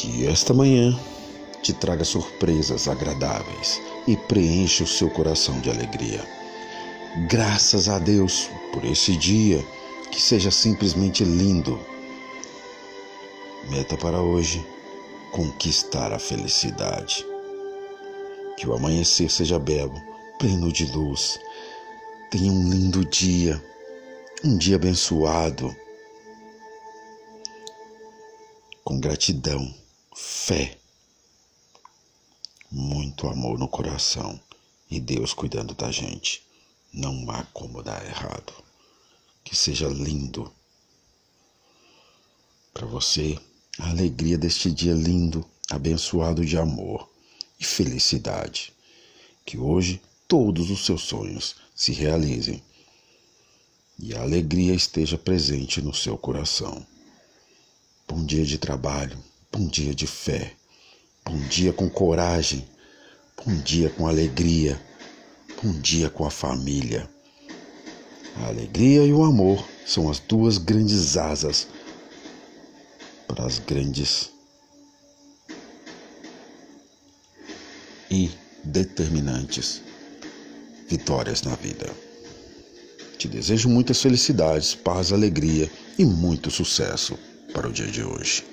Que esta manhã te traga surpresas agradáveis e preencha o seu coração de alegria. Graças a Deus por esse dia que seja simplesmente lindo. Meta para hoje: conquistar a felicidade. Que o amanhecer seja belo, pleno de luz. Tenha um lindo dia, um dia abençoado. Com gratidão, fé, muito amor no coração e Deus cuidando da gente. Não há como dar errado. Que seja lindo para você a alegria deste dia lindo, abençoado de amor e felicidade. Que hoje todos os seus sonhos se realizem e a alegria esteja presente no seu coração. Bom dia de trabalho, bom dia de fé, bom dia com coragem, bom dia com alegria, bom dia com a família. A alegria e o amor são as duas grandes asas para as grandes e determinantes vitórias na vida. Te desejo muitas felicidades, paz, alegria e muito sucesso para o dia de hoje.